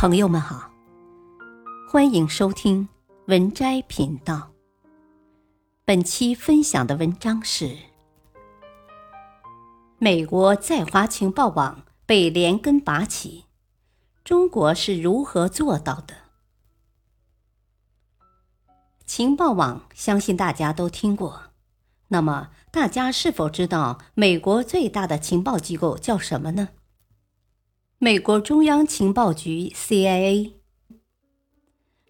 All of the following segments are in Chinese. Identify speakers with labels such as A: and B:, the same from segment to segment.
A: 朋友们好，欢迎收听文摘频道。本期分享的文章是：美国在华情报网被连根拔起，中国是如何做到的？情报网相信大家都听过，那么大家是否知道美国最大的情报机构叫什么呢？美国中央情报局 （CIA），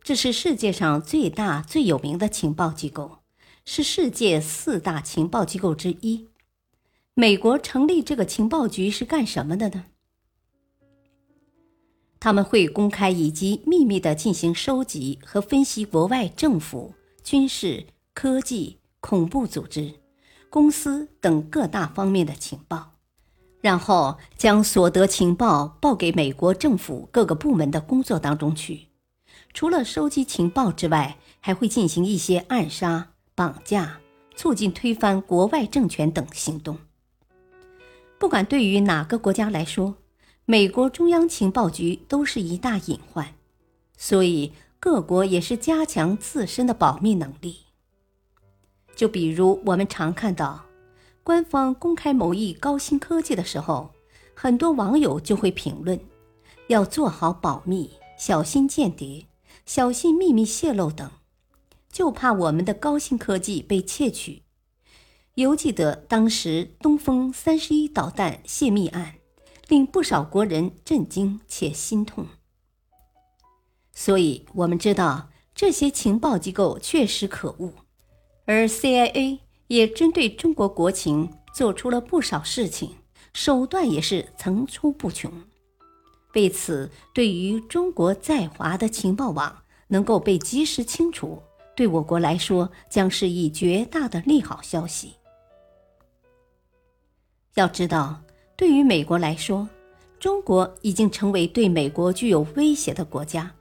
A: 这是世界上最大、最有名的情报机构，是世界四大情报机构之一。美国成立这个情报局是干什么的呢？他们会公开以及秘密的进行收集和分析国外政府、军事、科技、恐怖组织、公司等各大方面的情报。然后将所得情报报给美国政府各个部门的工作当中去。除了收集情报之外，还会进行一些暗杀、绑架、促进推翻国外政权等行动。不管对于哪个国家来说，美国中央情报局都是一大隐患，所以各国也是加强自身的保密能力。就比如我们常看到。官方公开某一高新科技的时候，很多网友就会评论：要做好保密，小心间谍，小心秘密泄露等，就怕我们的高新科技被窃取。犹记得当时东风三十一导弹泄密案，令不少国人震惊且心痛。所以，我们知道这些情报机构确实可恶，而 CIA。也针对中国国情做出了不少事情，手段也是层出不穷。为此，对于中国在华的情报网能够被及时清除，对我国来说将是一绝大的利好消息。要知道，对于美国来说，中国已经成为对美国具有威胁的国家，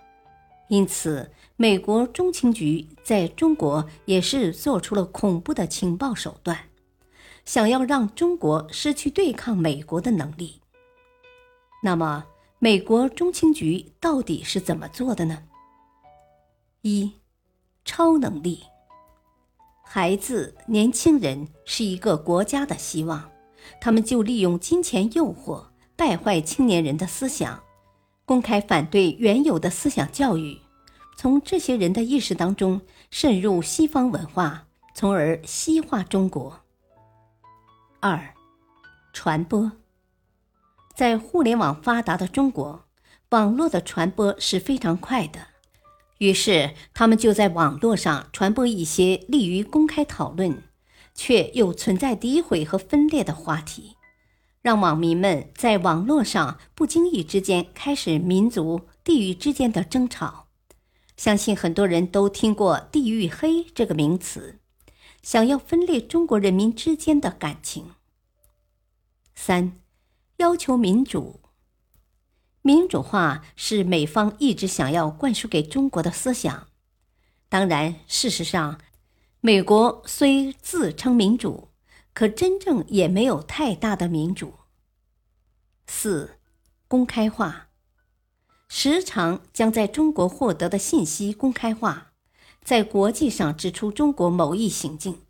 A: 因此。美国中情局在中国也是做出了恐怖的情报手段，想要让中国失去对抗美国的能力。那么，美国中情局到底是怎么做的呢？一，超能力。孩子、年轻人是一个国家的希望，他们就利用金钱诱惑，败坏青年人的思想，公开反对原有的思想教育。从这些人的意识当中渗入西方文化，从而西化中国。二，传播，在互联网发达的中国，网络的传播是非常快的，于是他们就在网络上传播一些利于公开讨论，却又存在诋毁和分裂的话题，让网民们在网络上不经意之间开始民族、地域之间的争吵。相信很多人都听过“地域黑”这个名词，想要分裂中国人民之间的感情。三，要求民主。民主化是美方一直想要灌输给中国的思想。当然，事实上，美国虽自称民主，可真正也没有太大的民主。四，公开化。时常将在中国获得的信息公开化，在国际上指出中国某一行径。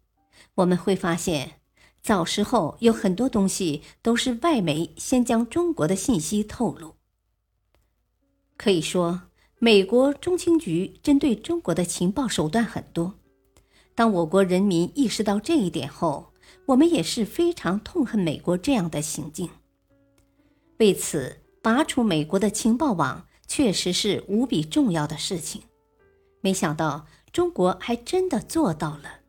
A: 我们会发现，早时候有很多东西都是外媒先将中国的信息透露。可以说，美国中情局针对中国的情报手段很多。当我国人民意识到这一点后，我们也是非常痛恨美国这样的行径。为此，拔除美国的情报网。确实是无比重要的事情，没想到中国还真的做到了，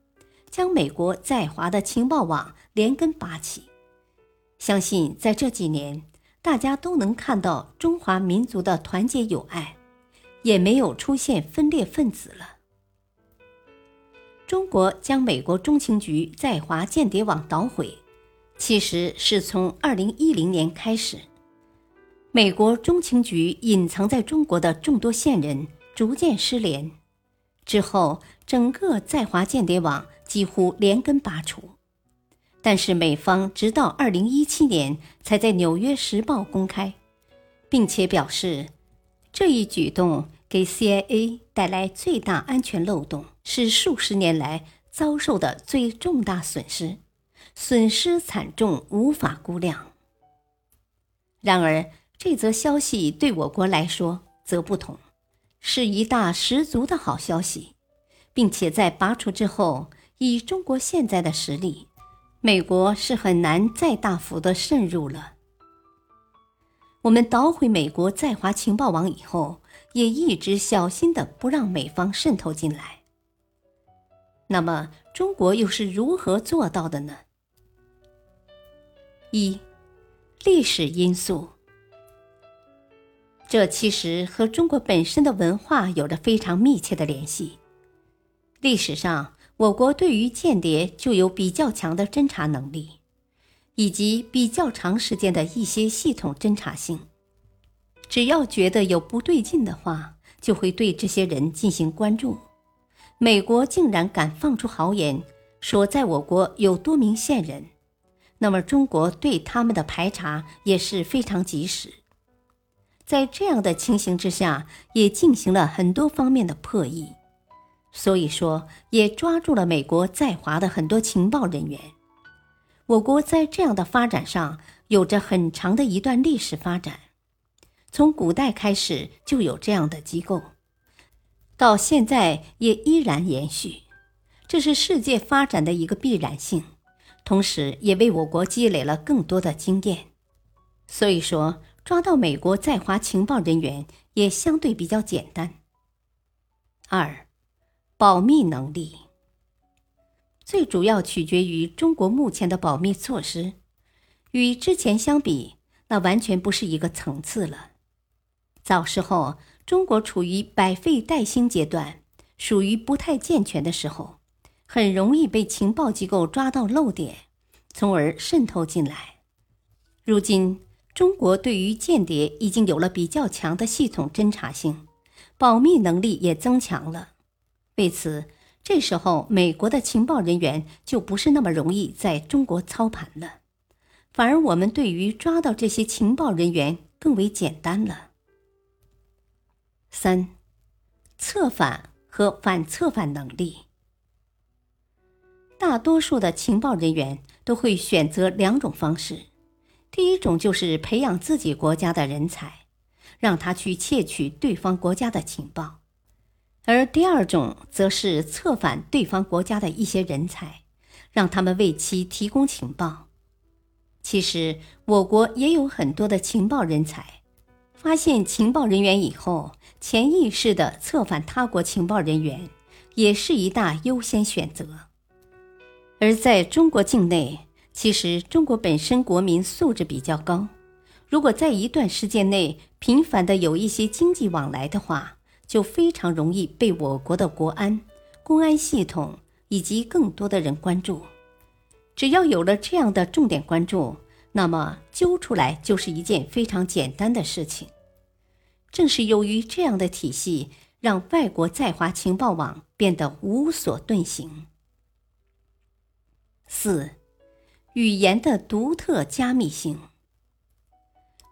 A: 将美国在华的情报网连根拔起。相信在这几年，大家都能看到中华民族的团结友爱，也没有出现分裂分子了。中国将美国中情局在华间谍网捣毁，其实是从二零一零年开始。美国中情局隐藏在中国的众多线人逐渐失联，之后整个在华间谍网几乎连根拔除。但是美方直到二零一七年才在《纽约时报》公开，并且表示，这一举动给 CIA 带来最大安全漏洞，是数十年来遭受的最重大损失，损失惨重，无法估量。然而，这则消息对我国来说则不同，是一大十足的好消息，并且在拔除之后，以中国现在的实力，美国是很难再大幅的渗入了。我们捣毁美国在华情报网以后，也一直小心的不让美方渗透进来。那么，中国又是如何做到的呢？一。历史因素，这其实和中国本身的文化有着非常密切的联系。历史上，我国对于间谍就有比较强的侦查能力，以及比较长时间的一些系统侦查性。只要觉得有不对劲的话，就会对这些人进行关注。美国竟然敢放出豪言，说在我国有多名线人。那么，中国对他们的排查也是非常及时。在这样的情形之下，也进行了很多方面的破译，所以说也抓住了美国在华的很多情报人员。我国在这样的发展上有着很长的一段历史发展，从古代开始就有这样的机构，到现在也依然延续，这是世界发展的一个必然性。同时，也为我国积累了更多的经验，所以说抓到美国在华情报人员也相对比较简单。二，保密能力最主要取决于中国目前的保密措施，与之前相比，那完全不是一个层次了。早时候，中国处于百废待兴阶段，属于不太健全的时候。很容易被情报机构抓到漏点，从而渗透进来。如今，中国对于间谍已经有了比较强的系统侦查性，保密能力也增强了。为此，这时候美国的情报人员就不是那么容易在中国操盘了，反而我们对于抓到这些情报人员更为简单了。三，策反和反策反能力。大多数的情报人员都会选择两种方式，第一种就是培养自己国家的人才，让他去窃取对方国家的情报；而第二种则是策反对方国家的一些人才，让他们为其提供情报。其实，我国也有很多的情报人才，发现情报人员以后，潜意识的策反他国情报人员，也是一大优先选择。而在中国境内，其实中国本身国民素质比较高，如果在一段时间内频繁的有一些经济往来的话，就非常容易被我国的国安、公安系统以及更多的人关注。只要有了这样的重点关注，那么揪出来就是一件非常简单的事情。正是由于这样的体系，让外国在华情报网变得无所遁形。四，语言的独特加密性。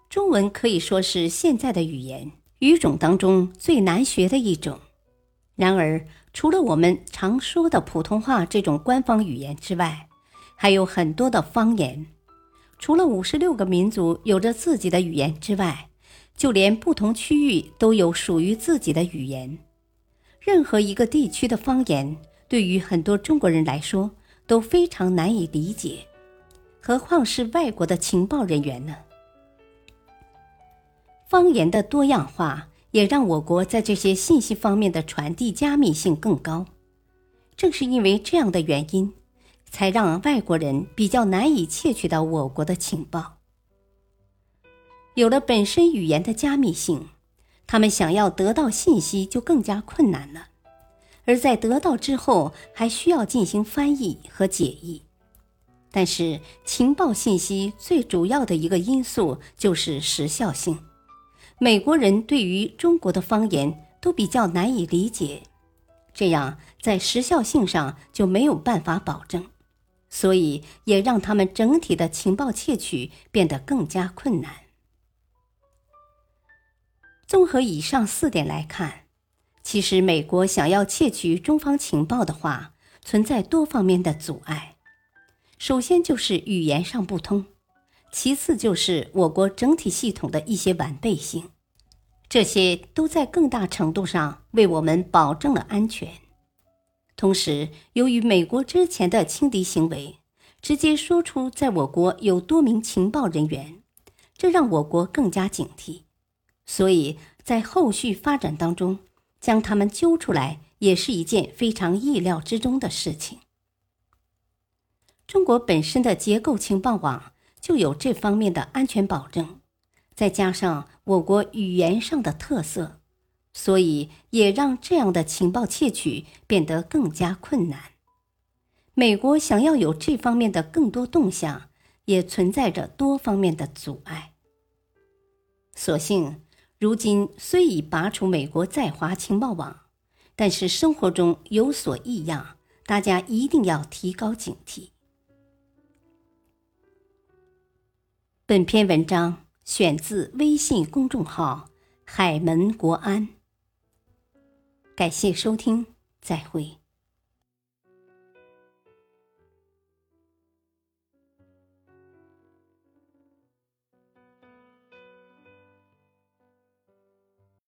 A: 中文可以说是现在的语言语种当中最难学的一种。然而，除了我们常说的普通话这种官方语言之外，还有很多的方言。除了五十六个民族有着自己的语言之外，就连不同区域都有属于自己的语言。任何一个地区的方言，对于很多中国人来说，都非常难以理解，何况是外国的情报人员呢？方言的多样化也让我国在这些信息方面的传递加密性更高。正是因为这样的原因，才让外国人比较难以窃取到我国的情报。有了本身语言的加密性，他们想要得到信息就更加困难了。而在得到之后，还需要进行翻译和解译。但是，情报信息最主要的一个因素就是时效性。美国人对于中国的方言都比较难以理解，这样在时效性上就没有办法保证，所以也让他们整体的情报窃取变得更加困难。综合以上四点来看，其实美国想要窃取中方情报的话，存在多方面的阻碍。首先就是语言上不通，其次就是我国整体系统的一些完备性，这些都在更大程度上为我们保证了安全。同时，由于美国之前的轻敌行为，直接说出在我国有多名情报人员，这让我国更加警惕。所以在后续发展当中，将他们揪出来也是一件非常意料之中的事情。中国本身的结构情报网就有这方面的安全保证，再加上我国语言上的特色，所以也让这样的情报窃取变得更加困难。美国想要有这方面的更多动向，也存在着多方面的阻碍。所幸。如今虽已拔除美国在华情报网，但是生活中有所异样，大家一定要提高警惕。本篇文章选自微信公众号“海门国安”，感谢收听，再会。